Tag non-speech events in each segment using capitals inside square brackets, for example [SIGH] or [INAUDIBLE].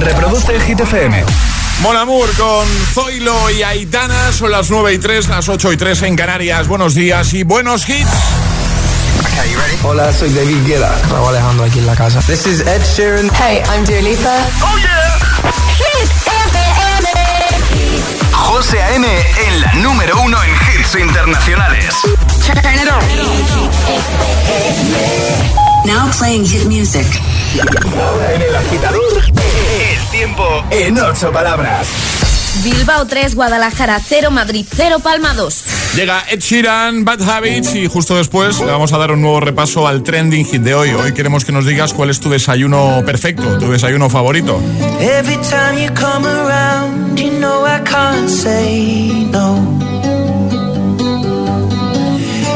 Reproduce el Hit FM. Mon Amour con Zoilo y Aitana. Son las 9 y 3, las 8 y 3 en Canarias. Buenos días y buenos hits. Hola, soy David Guetta. Raúl Alejandro aquí en la casa. This is Ed Sheeran. Hey, I'm Dua Lipa. ¡Oh, yeah! Hit FM. José A.M. en la número uno en hits internacionales. Turn it on. Now playing hit music. En el agitador, el tiempo en ocho palabras. Bilbao 3, Guadalajara 0, Madrid 0, Palma 2. Llega Ed Sheeran, Bad Habits y justo después le vamos a dar un nuevo repaso al trending hit de hoy. Hoy queremos que nos digas cuál es tu desayuno perfecto, tu desayuno favorito. Every time you come around, you know I can't say no.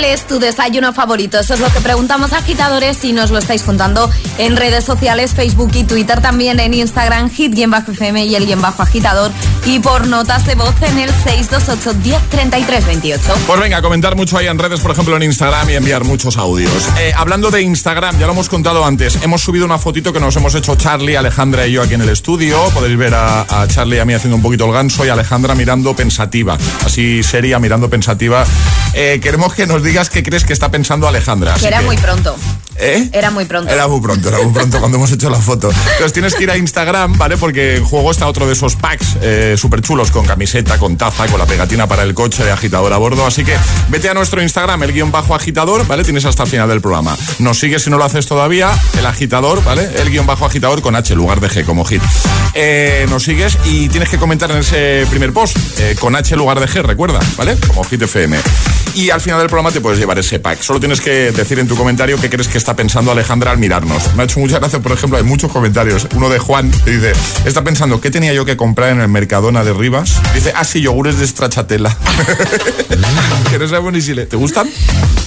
¿Cuál es tu desayuno favorito? Eso es lo que preguntamos agitadores y nos lo estáis contando en redes sociales, Facebook y Twitter, también en Instagram, hit-fm y el guion y por notas de voz en el 628 10 28. Pues venga, comentar mucho ahí en redes, por ejemplo en Instagram y enviar muchos audios. Eh, hablando de Instagram, ya lo hemos contado antes, hemos subido una fotito que nos hemos hecho Charlie, Alejandra y yo aquí en el estudio. Podéis ver a, Charlie y a mí haciendo un poquito el ganso y a Alejandra mirando pensativa. Así seria, mirando pensativa. Eh, queremos que nos digas qué crees que está pensando Alejandra. Que era que- muy pronto. ¿Eh? Era muy pronto. Era muy pronto, era muy pronto cuando hemos hecho la foto. Entonces tienes que ir a Instagram, ¿vale? Porque en juego está otro de esos packs eh, súper chulos con camiseta, con taza, con la pegatina para el coche de agitador a bordo. Así que vete a nuestro Instagram, el guion bajo agitador, ¿vale? Tienes hasta el final del programa. Nos sigues si no lo haces todavía, el agitador, ¿vale? El guion bajo agitador con H, lugar de G, como hit. Eh, nos sigues y tienes que comentar en ese primer post, eh, con H, lugar de G, recuerda, ¿vale? Como hit FM. Y al final del programa te puedes llevar ese pack. Solo tienes que decir en tu comentario qué crees que está pensando Alejandra al mirarnos. Me ha hecho mucha gracia, por ejemplo, hay muchos comentarios. Uno de Juan que dice, está pensando, ¿qué tenía yo que comprar en el Mercadona de Rivas? Dice, ah, sí, yogures de stracciatella. [LAUGHS] que no sabemos ni si le... ¿Te gustan?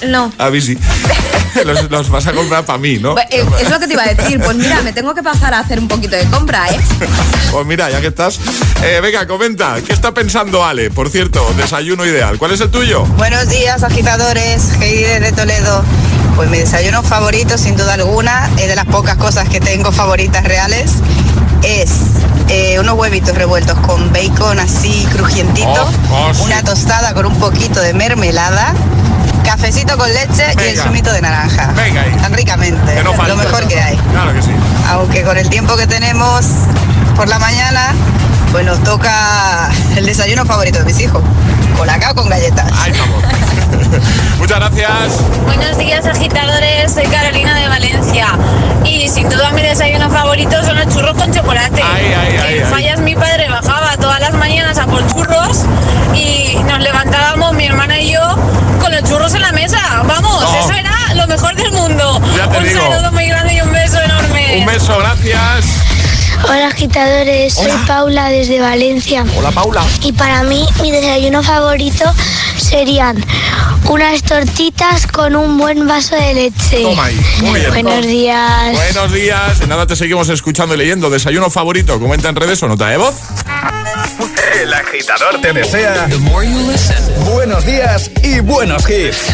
No. A mí sí. [LAUGHS] los, los vas a comprar para mí, ¿no? Pues, eh, Es lo que te iba a decir. Pues mira, me tengo que pasar a hacer un poquito de compra, ¿eh? [LAUGHS] Pues mira, ya que estás. Eh, venga, comenta. ¿Qué está pensando Ale? Por cierto, desayuno ideal. ¿Cuál es el tuyo? Buenos días, agitadores. Heidi desde Toledo. Pues mi desayuno favorito, sin duda alguna, es de las pocas cosas que tengo favoritas reales. Es eh, unos huevitos revueltos con bacon así crujientito, Oh, oh, sí. una tostada con un poquito de mermelada, cafecito con leche y el zumito de naranja. Venga ahí. Tan ricamente. Que no falte. Lo mejor que hay. Claro que sí. Aunque con el tiempo que tenemos por la mañana, pues nos toca el desayuno favorito de mis hijos. Colacao con galletas. Ahí estamos. [LAUGHS] Muchas gracias. Buenos días agitadores, soy Carolina de Valencia y sin duda mi desayuno favorito son los churros con chocolate. Ay, ay, ay, en ay. fallas mi padre bajaba todas las mañanas a por churros y nos levantábamos mi hermana y yo con los churros en la mesa. Vamos, Oh. eso era lo mejor del mundo. Ya te un digo. saludo muy grande y un beso enorme. Un beso, gracias. Hola agitadores, soy. Paula desde Valencia Hola, Paula. y para mí mi desayuno favorito serían unas tortitas con un buen vaso de leche. Toma ahí. Muy bien. Buenos días. Buenos días. En nada te seguimos escuchando y leyendo. Desayuno favorito. Comenta en redes o nota de voz. El agitador te desea buenos días y buenos hits.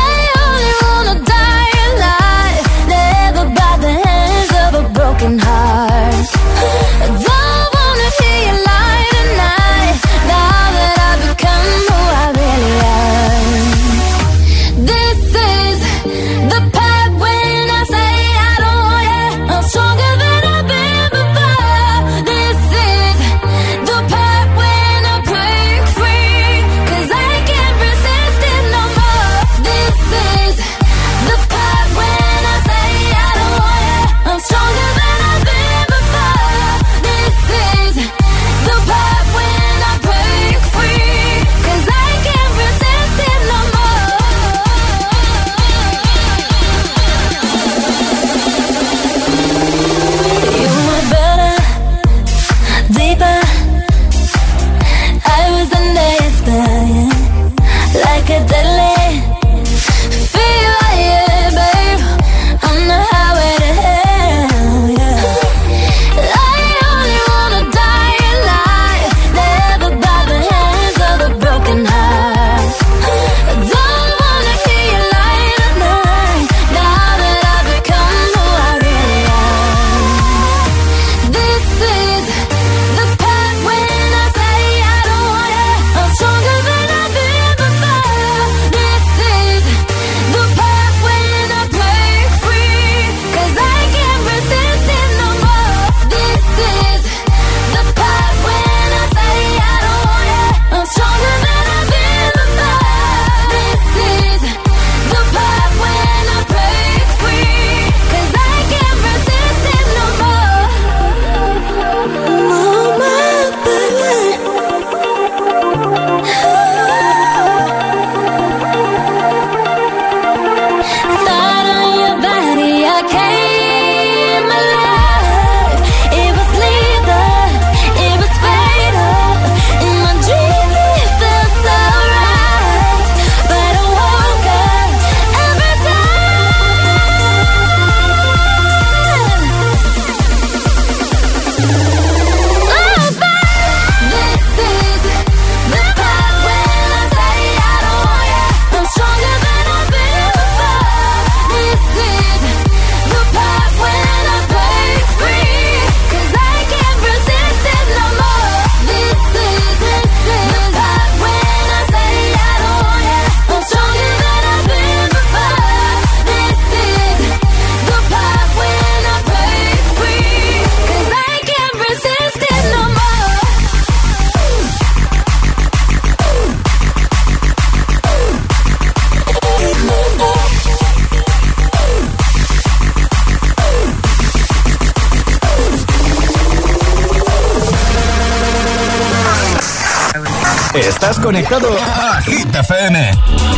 conectado a Hit FM.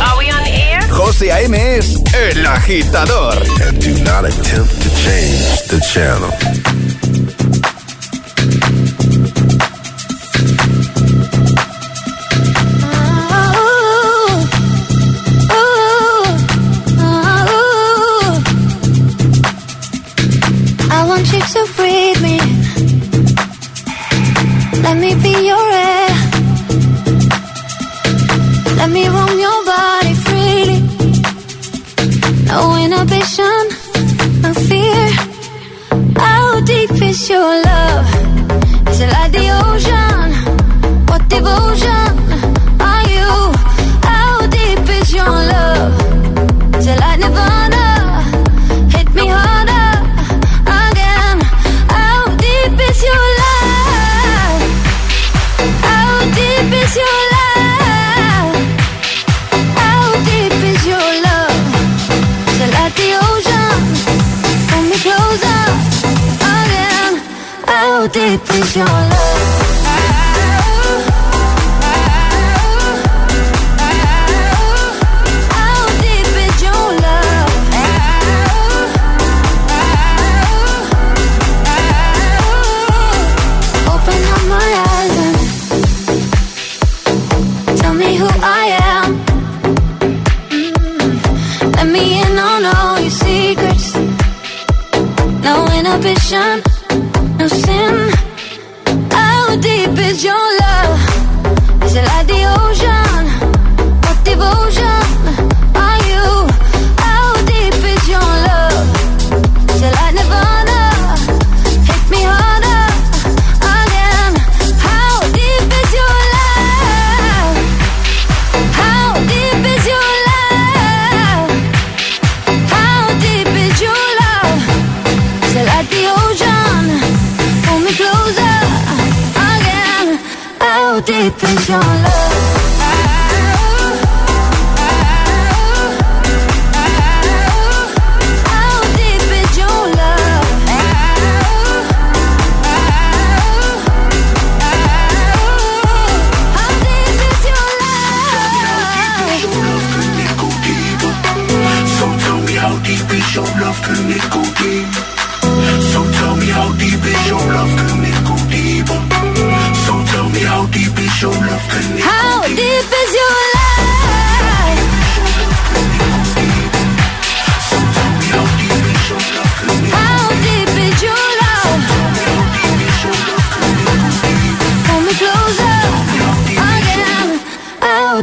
Are we on air? José A.M. es el agitador.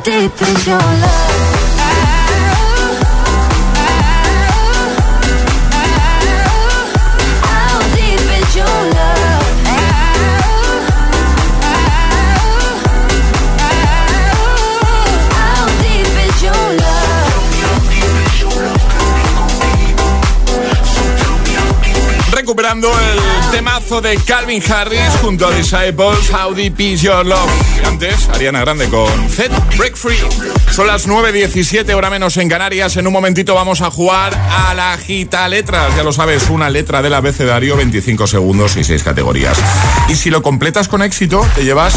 Deep is your love? Temazo de Calvin Harris junto a Disciples, How Deep Your Love. Antes, Ariana Grande con Zed Break Free. Son las 9.17, hora menos en Canarias. En un momentito vamos a jugar a la gita letras. Ya lo sabes, una letra del abecedario, 25 segundos y 6 categorías. Y si lo completas con éxito, te llevas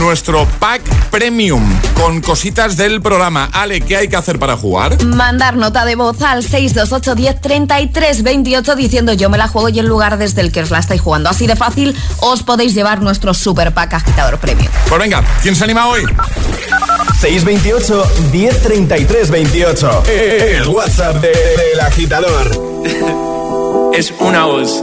nuestro pack premium con cositas del programa. Ale, ¿qué hay que hacer para jugar? Mandar nota de voz al 628 10 33 28 diciendo yo me la juego y el lugar desde el que os la estáis jugando. Así de fácil os podéis llevar nuestro super pack agitador premium. Pues venga, ¿quién se anima hoy? 628 1033 28. El WhatsApp de- del agitador. [LAUGHS] es una voz.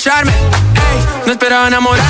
apapacharme. Hey, no esperaba enamorarme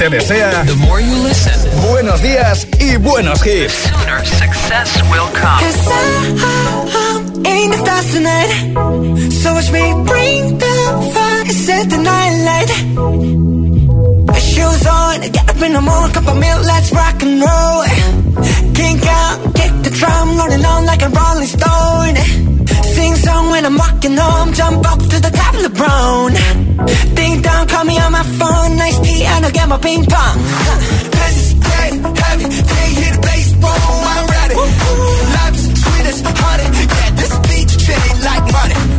te desea The more you listen, buenos días y buenos hits. The sooner success will come. Cause I, I, ain't the stars tonight. So watch me bring the fire, set the night light. Shoes on, get up in the morning, cup of milk, let's rock and roll. Kink out, kick the drum, rolling on like a rolling stone. Sing song when I'm walking home, jump up to the top of the brown. Ding dong, call me on my phone. Nice piano, get my ping pong. Pen, pen, heavy, can't hear the bass, I'm ready. Life's sweet as honey, yeah, this beach chain like money.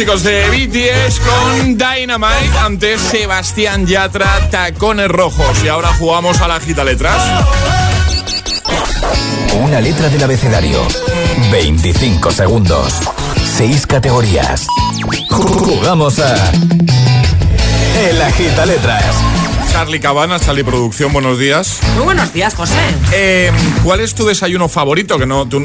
Chicos de BTS con Dynamite ante Sebastián Yatra, Tacones Rojos. Y ahora jugamos a la gita letras. Una letra del abecedario. 25 segundos. 6 categorías. Jugamos a. El agita letras. Charlie Cabanas, Charlie Producción, buenos días. Muy buenos días, José. Eh, ¿Cuál es tu desayuno favorito? Que no, tú,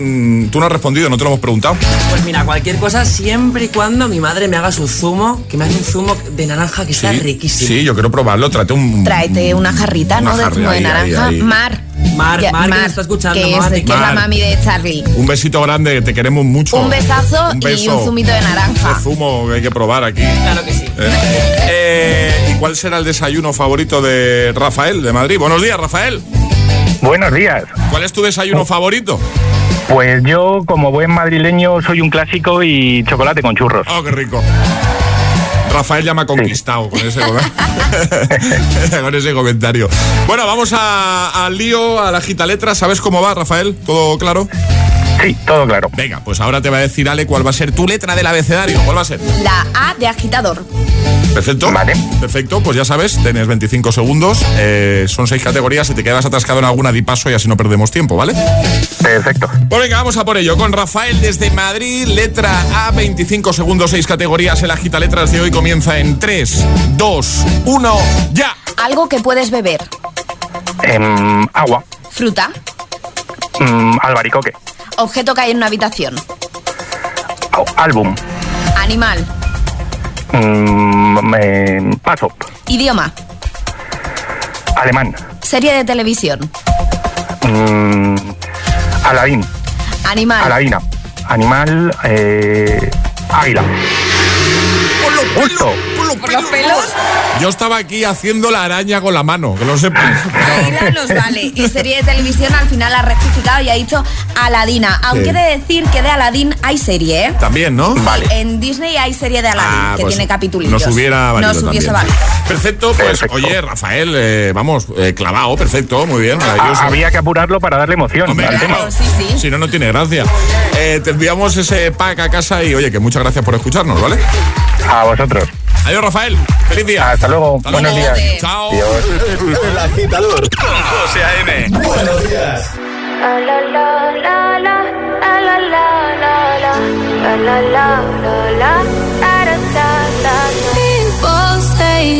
tú no has respondido, no te lo hemos preguntado. Pues mira, cualquier cosa siempre y cuando mi madre me haga su zumo, que me hace un zumo de naranja que está riquísimo. Sí, yo quiero probarlo. Tráete un. Tráete una jarrita, Una ¿no? De zumo de naranja. ahí, ahí. Mar. Mar, Ya, Mar, que me está escuchando, Que es, Mar. Mar. la mami de Charlie. Un besito grande, te queremos mucho. Un besazo y beso. un zumito de naranja. Ese zumo que hay que probar aquí. Claro que sí. Eh, eh, ¿Y cuál será el desayuno favorito de Rafael de Madrid? Buenos días, Rafael. Buenos días. ¿Cuál es tu desayuno favorito? Pues yo, como buen madrileño, soy un clásico y chocolate con churros. Oh, qué rico. Rafael ya me ha conquistado con, ese, [LAUGHS] con ese comentario. Bueno, vamos al lío, a la gita letra. ¿Sabes cómo va, Rafael? ¿Todo claro? Sí, todo claro. Venga, pues ahora te va a decir Ale cuál va a ser tu letra del abecedario. ¿Cuál va a ser? La A de agitador. Perfecto. Vale. Perfecto, pues ya sabes, tienes 25 segundos. eh, son seis categorías. Si te quedas atascado en alguna, di paso y así no perdemos tiempo, ¿vale? Perfecto. Pues venga, vamos a por ello. Con Rafael desde Madrid, letra A, 25 segundos, seis categorías. El agita letras de hoy comienza en 3, 2, 1, ya. Algo que puedes beber. Em, agua. Fruta. Mm, albaricoque. Objeto que hay en una habitación. Au- álbum. Animal. Mm, em, paso. Idioma. Alemán. Serie de televisión. Mm, Aladín. Animal. Aladina. Animal. Eh, águila. ¿Por los pelos? Yo estaba aquí haciendo la araña con la mano, que lo sepas. Águila nos vale. Y serie de televisión al final ha rectificado y ha dicho Aladina. Aunque Sí. he de decir que de Aladín hay serie, ¿eh? También, ¿no? Vale. En Disney hay serie de Aladín Ah, que pues tiene capítulos. Nos hubiera valido Nos hubiese también. valido. Perfecto, pues Perfecto. oye, Rafael, eh, vamos, eh, clavado, perfecto, muy bien. Ah, había que apurarlo para darle emoción Hombre, al tema. claro, Sí, sí. Si no, no tiene gracia. Eh, te enviamos ese pack a casa y oye, que muchas gracias por escucharnos, ¿vale? A vosotros. Adiós, Rafael. Feliz día. Hasta luego. Hasta Buenos luego. días. Chao. Adiós. El agitador con José A.M. Buenos días.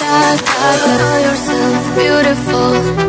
da da, beautiful.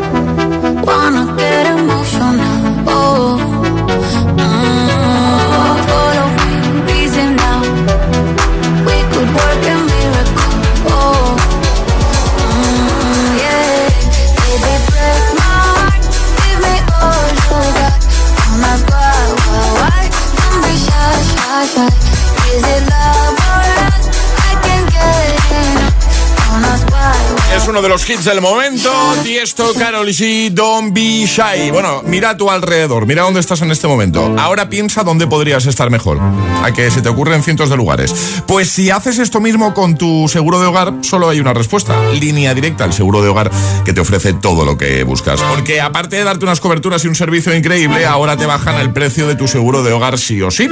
Uno de los hits del momento. Tiesto, Carol G, Don't Be Shy. Bueno, mira a tu alrededor, mira dónde estás en este momento. Ahora piensa dónde podrías estar mejor. A que se te ocurren cientos de lugares. Pues si haces esto mismo con tu seguro de hogar, solo hay una respuesta. Línea directa, el seguro de hogar que te ofrece todo lo que buscas. Porque aparte de darte unas coberturas y un servicio increíble, ahora te bajan el precio de tu seguro de hogar sí o sí.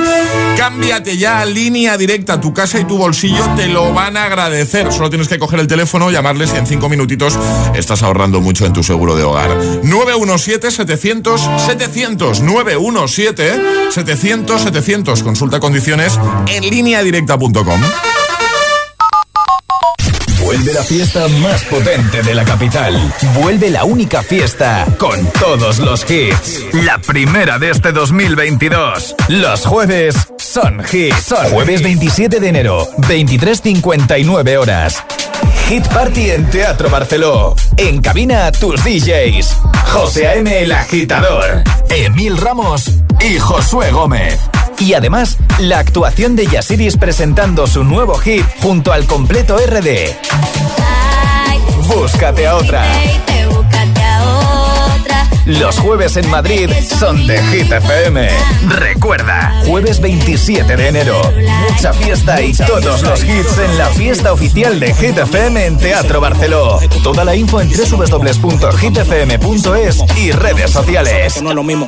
Cámbiate ya a línea directa, tu casa y tu bolsillo te lo van a agradecer. Solo tienes que coger el teléfono, llamarles y en cinco minutitos estás ahorrando mucho en tu seguro de hogar. 917-700-700. 917-700-700. Consulta condiciones en línea directa.com. Vuelve la fiesta más potente de la capital. Vuelve la única fiesta con todos los hits. La primera de este 2022. Los jueves son hits. Jueves 27 de enero, 23.59 horas. Hit Party en Teatro Barceló. En cabina tus DJs. José A.M. el agitador. Emil Ramos y Josué Gómez. Y además, la actuación de Yasiris presentando su nuevo hit junto al completo RD. Búscate a otra. Los jueves en Madrid son de Hit FM. Recuerda, jueves 27 de enero. Mucha fiesta y todos los hits en la fiesta oficial de Hit FM en Teatro Barceló. Toda la info en www.hitfm.es y redes sociales. No lo mismo.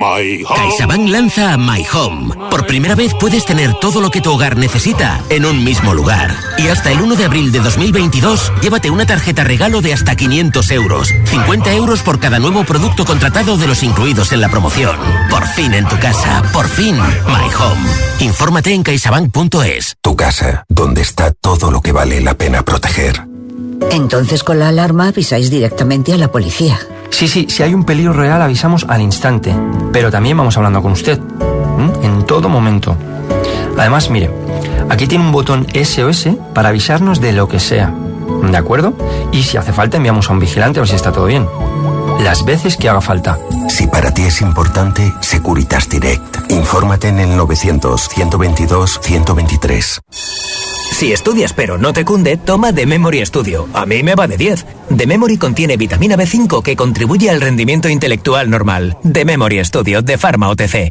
CaixaBank lanza My Home. Por primera vez puedes tener todo lo que tu hogar necesita en un mismo lugar. Y hasta el 1 de abril de 2022, llévate una tarjeta regalo de hasta 500 euros. 50 euros por cada nuevo producto contratado de los incluidos en la promoción. Por fin en tu casa. Por fin My Home. Infórmate en caixabank.es. Tu casa, donde está todo lo que vale la pena proteger. Entonces con la alarma avisáis directamente a la policía. Sí, sí, si hay un peligro real avisamos al instante, pero también vamos hablando con usted, en todo momento. Además, mire, aquí tiene un botón SOS para avisarnos de lo que sea, ¿de acuerdo? Y si hace falta enviamos a un vigilante a ver si está todo bien. Las veces que haga falta. Si para ti es importante, Securitas Direct. Infórmate en el 900-122-123. Si estudias pero no te cunde, toma The Memory Studio. A mí me va de 10. The Memory contiene vitamina B5 que contribuye al rendimiento intelectual normal. The Memory Studio de Pharma OTC.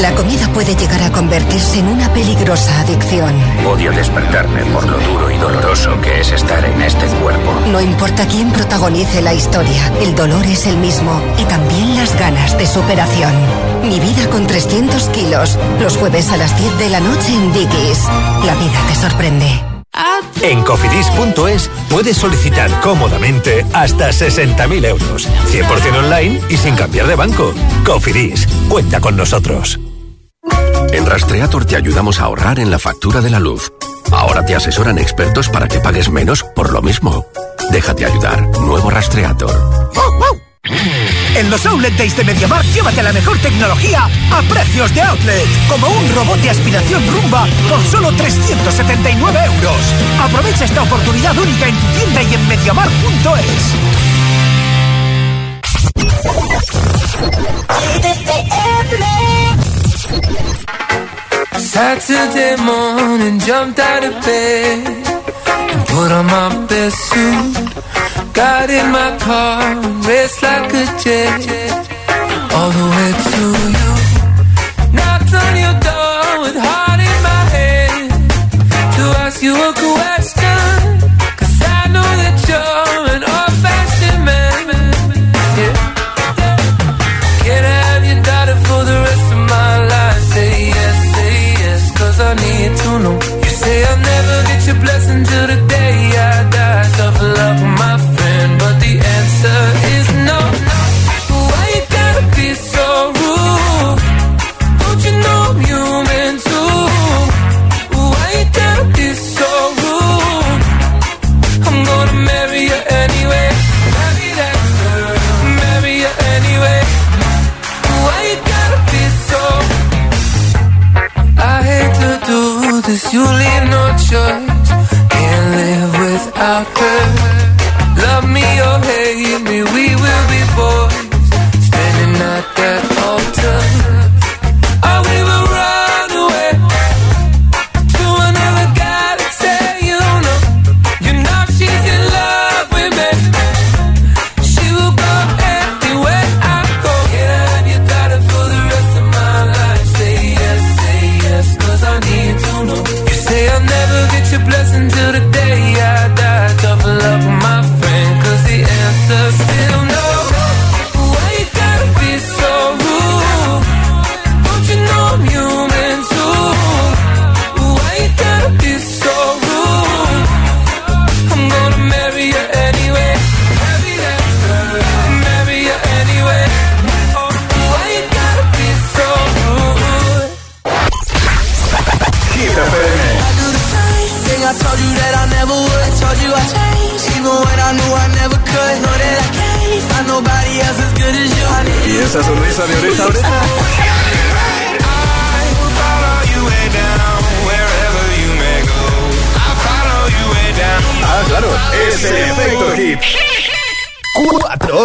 La comida puede llegar a convertirse en una peligrosa adicción. Odio despertarme por lo duro y doloroso que es estar en este cuerpo. No importa quién protagonice la historia, el dolor es el mismo y también las ganas de superación. Mi vida con 300 kilos, los jueves a las 10 de la noche en Dickies. La vida te sorprende. En cofidis.es puedes solicitar cómodamente hasta 60.000 euros, 100% online y sin cambiar de banco. Cofidis, cuenta con nosotros. En Rastreator te ayudamos a ahorrar en la factura de la luz. Ahora te asesoran expertos para que pagues menos por lo mismo. Déjate ayudar. Nuevo Rastreator. En los Outlet Days de MediaMarkt llévate la mejor tecnología a precios de outlet. Como un robot de aspiración rumba por solo 379 euros. Aprovecha esta oportunidad única en tu tienda y en MediaMarkt.es. Saturday morning, jumped out of. Got in my car and raced like a jet all the way to you. Knocked on your door with heart in my head to ask you a question. Cause I know that you're an old fashioned man. Yeah. Can I have your daughter for the rest of my life? Say yes, say yes, cause I need to know. You say I'll never get your blessing till the you leave no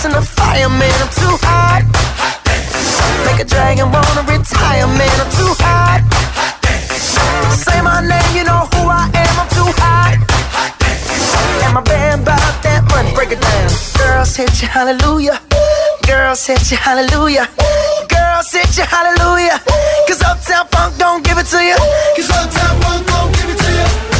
Call the fireman. I'm too hot. Make a dragon wanna retire, man. I'm too hot. Say my name, you know who I am. I'm too hot. And my band bought that money. Break it down. Girls hit you, hallelujah. Girls hit you, hallelujah. Girls hit you, hallelujah. Cause Uptown Funk don't give it to you. Cause Uptown Funk don't give it to you.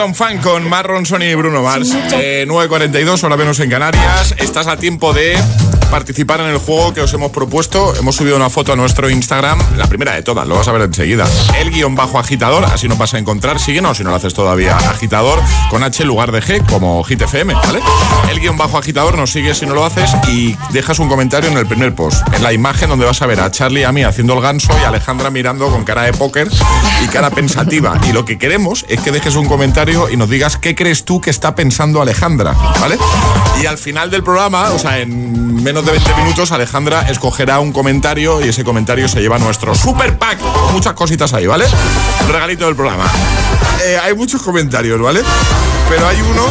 Uptown Funk con Marron Sony y Bruno Mars. Eh, 9.42, hora menos en Canarias. Estás a tiempo de participar en el juego que os hemos propuesto. Hemos subido una foto a nuestro Instagram, la primera de todas, lo vas a ver enseguida. El guion bajo agitador, así nos vas a encontrar. Síguenos si no lo haces todavía. Agitador con H lugar de G, como Hit ¿vale? El guion bajo agitador nos sigue si no lo haces y dejas un comentario en el primer post. En la imagen donde vas a ver a Charlie y a mí haciendo el ganso y Alejandra mirando con cara de póker y cara pensativa. Y lo que queremos es que dejes un comentario y nos digas qué crees tú que está pensando Alejandra, ¿vale? Y al final del programa, o sea, en menos de 20 minutos, Alejandra escogerá un comentario y ese comentario se lleva nuestro super pack. Muchas cositas ahí, ¿vale? Regalito del programa. Eh, hay muchos comentarios, ¿vale? Pero hay uno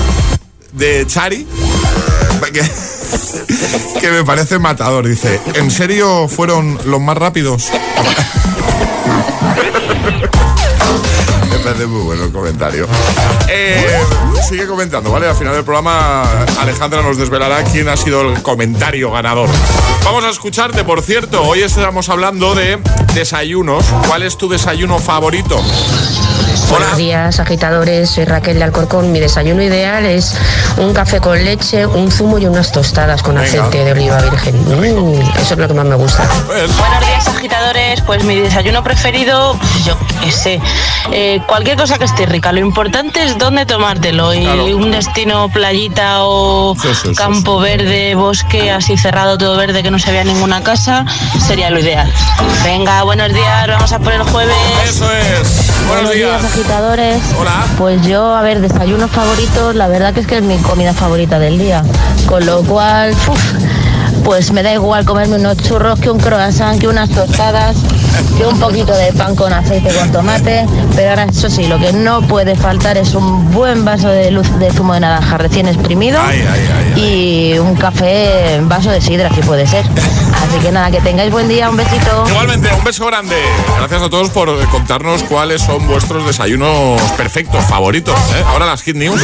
de Chari eh, que, [LAUGHS] que me parece matador. Dice, ¿en serio fueron los más rápidos? [LAUGHS] Parece muy bueno el comentario. Eh, sigue comentando, ¿vale? Al final del programa, Alejandra nos desvelará quién ha sido el comentario ganador. Vamos a escucharte, por cierto. Hoy estamos hablando de desayunos. ¿Cuál es tu desayuno favorito? Buenos días, agitadores. Soy Raquel de Alcorcón. Mi desayuno ideal es un café con leche, un zumo y unas tostadas con Venga. aceite de oliva virgen. Mm, eso es lo que más me gusta. Pues, Buenos días agitadores, pues mi desayuno preferido, pues yo qué sé, eh, cualquier cosa que esté rica, lo importante es dónde tomártelo y Claro. un destino playita o Sí, sí, sí, campo verde, bosque así cerrado, todo verde que no se vea ninguna casa, sería lo ideal. Venga, buenos días, vamos a por el jueves. Eso es. Buenos días. agitadores. Hola. Pues yo, a ver, desayuno favorito, la verdad que es que es mi comida favorita del día. Con lo cual, uf, pues me da igual comerme unos churros que un croissant, que unas tostadas. Y [LAUGHS] un poquito de pan con aceite con tomate. Pero ahora, eso sí, lo que no puede faltar es un buen vaso de luz de zumo de naranja recién exprimido y un café en vaso de sidra, si puede ser. [LAUGHS] Así que nada, que tengáis buen día, un besito. Igualmente, un beso grande. Gracias a todos por contarnos cuáles son vuestros desayunos perfectos, favoritos. ¿eh? Ahora las Hit News.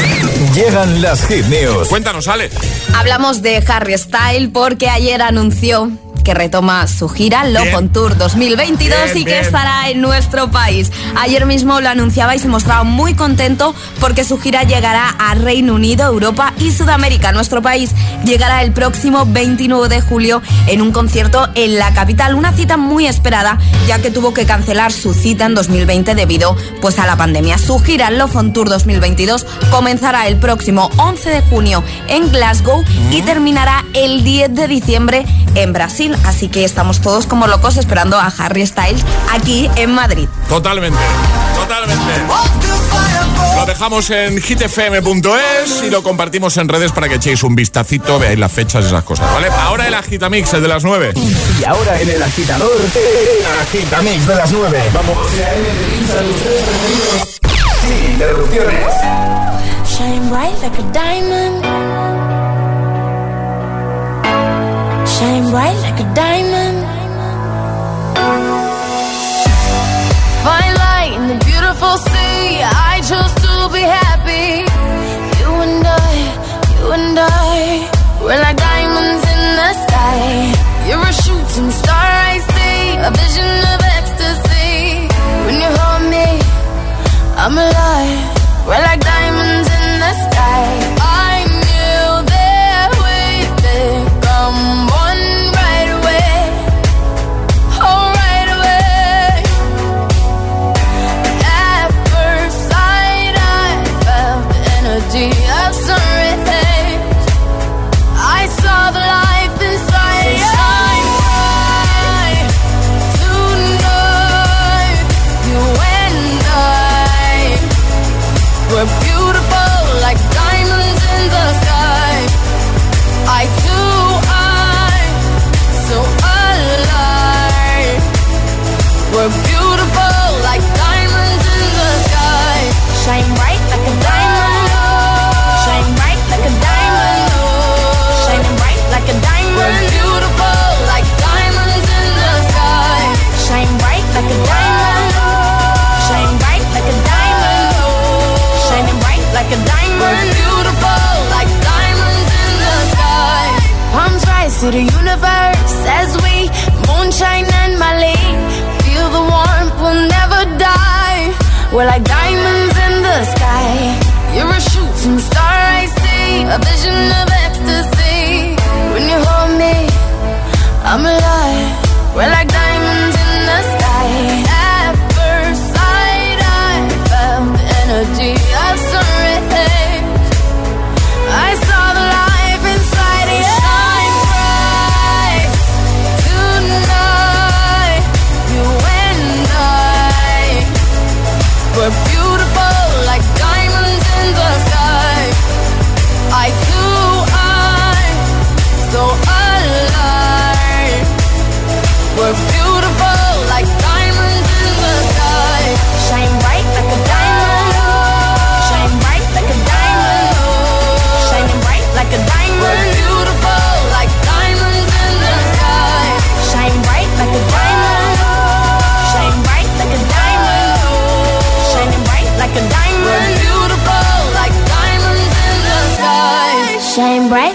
Llegan las Hit News. Cuéntanos, Ale. Hablamos de Harry Style porque ayer anunció que retoma su gira Love on Tour 2022 Bien, y que bien. estará en nuestro país. Ayer mismo lo anunciaba y se mostraba muy contento porque su gira llegará a Reino Unido, Europa y Sudamérica. Nuestro país llegará el próximo 29 de julio en un concierto en la capital, una cita muy esperada ya que tuvo que cancelar su cita en 2020 debido pues a la pandemia. Su gira Love on Tour 2022 comenzará el próximo 11 de junio en Glasgow y terminará el 10 de diciembre en Brasil. Así que estamos todos como locos esperando a Harry Styles aquí en Madrid. Totalmente, totalmente. Lo dejamos en hitfm.es y lo compartimos en redes para que echéis un vistacito, veáis las fechas y esas cosas, ¿vale? Ahora el agitamix, el de las 9. Y ahora en el agitador, el agitamix de las 9. Vamos. Sin interrupciones. Shine bright like a diamond. Shine bright like a diamond. Fine light in the beautiful sea. I chose to be happy. You and I, you and I, we're like diamonds in the sky. You're a shooting star, I see, a vision of ecstasy. When you hold me, I'm alive. We're like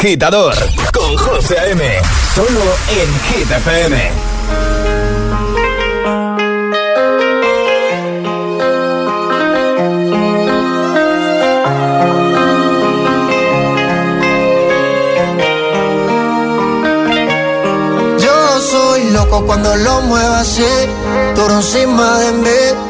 agitador con José M. Solo en Hit FM. Yo soy loco cuando lo muevo así, tú encima de mí.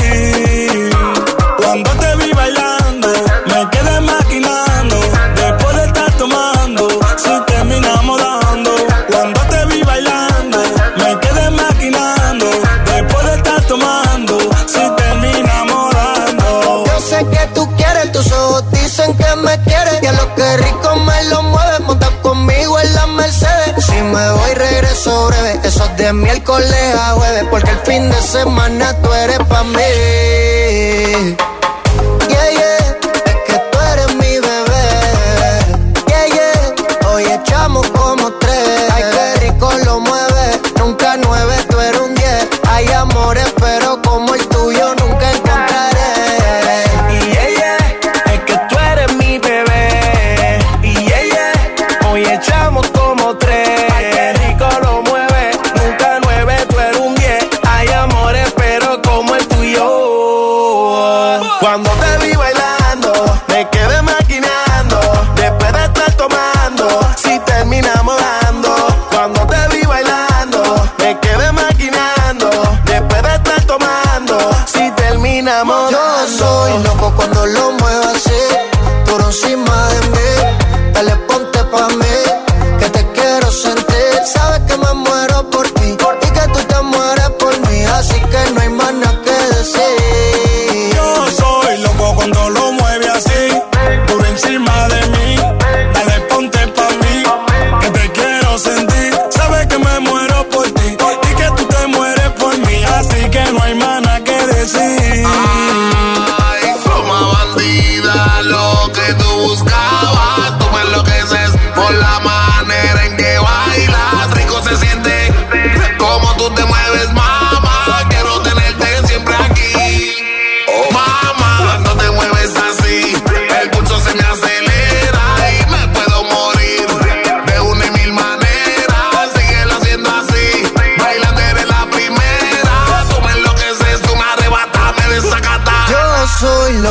De miércoles a jueves, porque el fin de semana tú eres pa' mí. Yeah, yeah.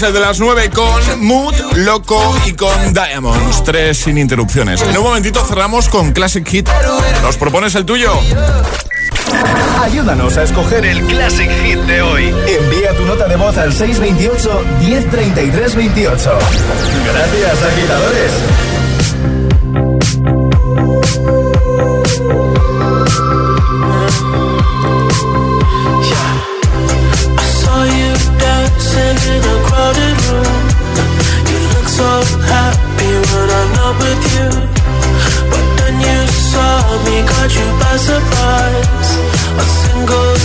Las 9 con Mood, Loco y con Diamonds. Tres sin interrupciones. En un momentito cerramos con Classic Hit. ¿Nos propones el tuyo? Ayúdanos a escoger el Classic Hit de hoy. Envía tu nota de voz al 628 1033 28. Gracias, agitadores. A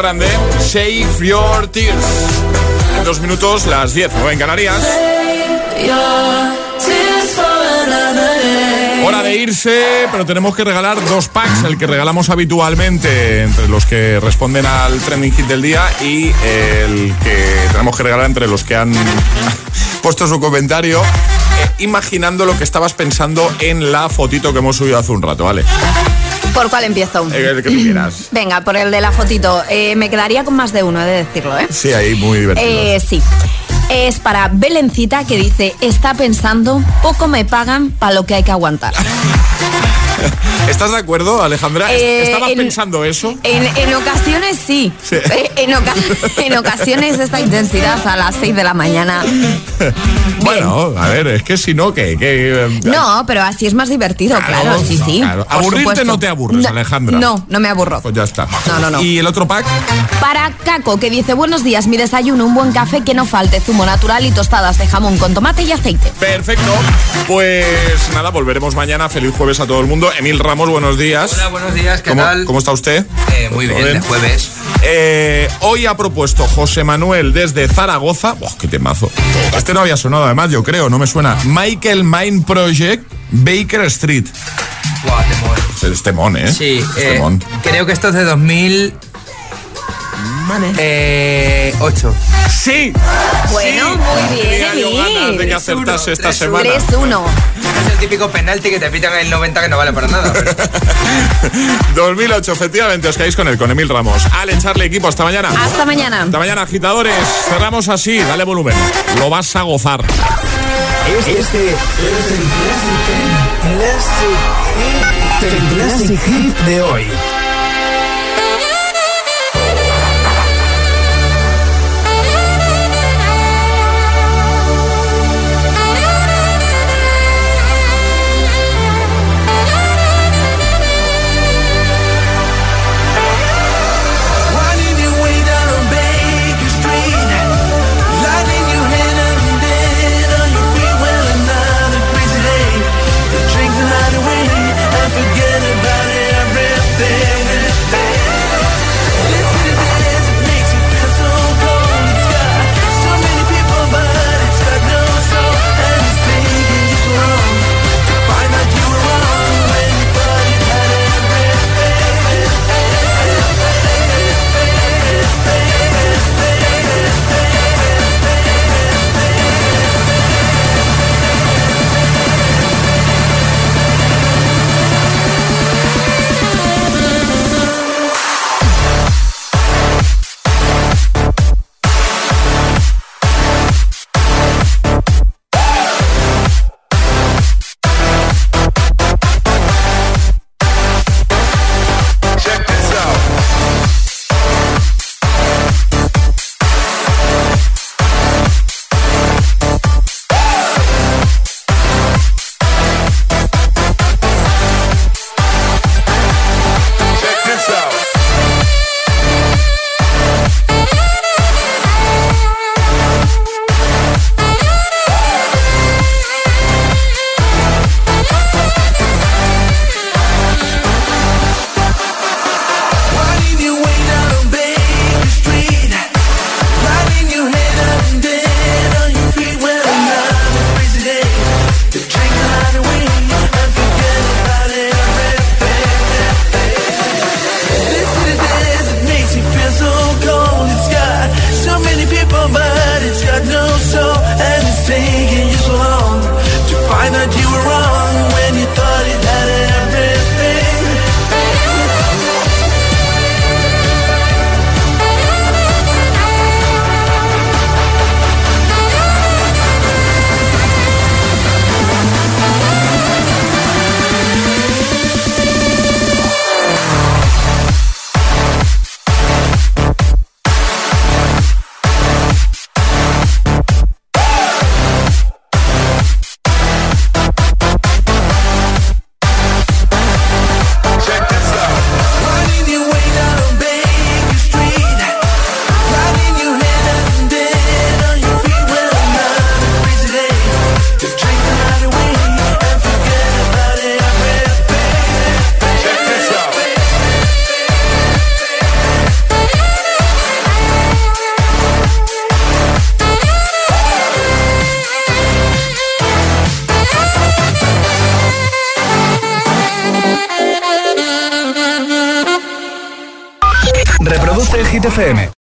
Grande, Save Your Tears. En dos minutos, las 10, ¿no? En Canarias. Hora de irse, pero tenemos que regalar dos packs, el que regalamos habitualmente entre los que responden al trending hit del día y el que tenemos que regalar entre los que han [LAUGHS] puesto su comentario eh, imaginando lo que estabas pensando en la fotito que hemos subido hace un rato, ¿vale? ¿Por cuál empiezo? Eh, El que tú quieras. Venga, por el de la fotito. Eh, me quedaría con más de uno, he de decirlo, ¿eh? Sí, ahí muy divertido. Eh, sí. Es para Belencita que dice, está pensando, poco me pagan para lo que hay que aguantar. [LAUGHS] [LAUGHS] ¿Estás de acuerdo, Alejandra? Eh, ¿Estabas en- pensando eso? En, en ocasiones sí. Sí. Eh, En, oca- [LAUGHS] en ocasiones esta intensidad a las 6 de la mañana. [LAUGHS] Bueno, a ver, es que si no, ¿qué? ¿Qué, eh, No, pero así es más divertido, claro, sí, no, sí. claro. Aburrirte supuesto. no te aburres, Alejandra. No, no me aburro. Pues ya está. No, no, no. ¿Y el otro pack? Para Caco, que dice, buenos días, mi desayuno, un buen café que no falte, zumo natural y tostadas de jamón con tomate y aceite. Perfecto. Pues nada, volveremos mañana. Feliz jueves a todo el mundo. Emil Ramos, buenos días. Hola, buenos días, ¿qué ¿Cómo, tal? ¿Cómo está usted? Eh, muy ¿Todo bien, de jueves. Eh, hoy ha propuesto José Manuel desde Zaragoza. ¡Buah, qué temazo! Este no había sonado, además, yo creo, no me suena. Michael Mind Project, Baker Street. Buah. Es temón, ¿eh? Sí, Es eh, temón. creo que esto es de 2000 manes? Eh, ¡Sí! Bueno, muy bien, de que acertase esta semana. 3-1. Es el típico penalti que te pitan en el 90 que no vale para nada. [LAUGHS] 2008, efectivamente, os quedáis con él, con Emil Ramos. Al echarle equipo, hasta mañana. Hasta mañana. Hasta mañana, agitadores. Cerramos así, dale volumen. Lo vas a gozar. Este, este es el clásico, clásico, clásico, clásico, clásico, clásico, clásico de hoy.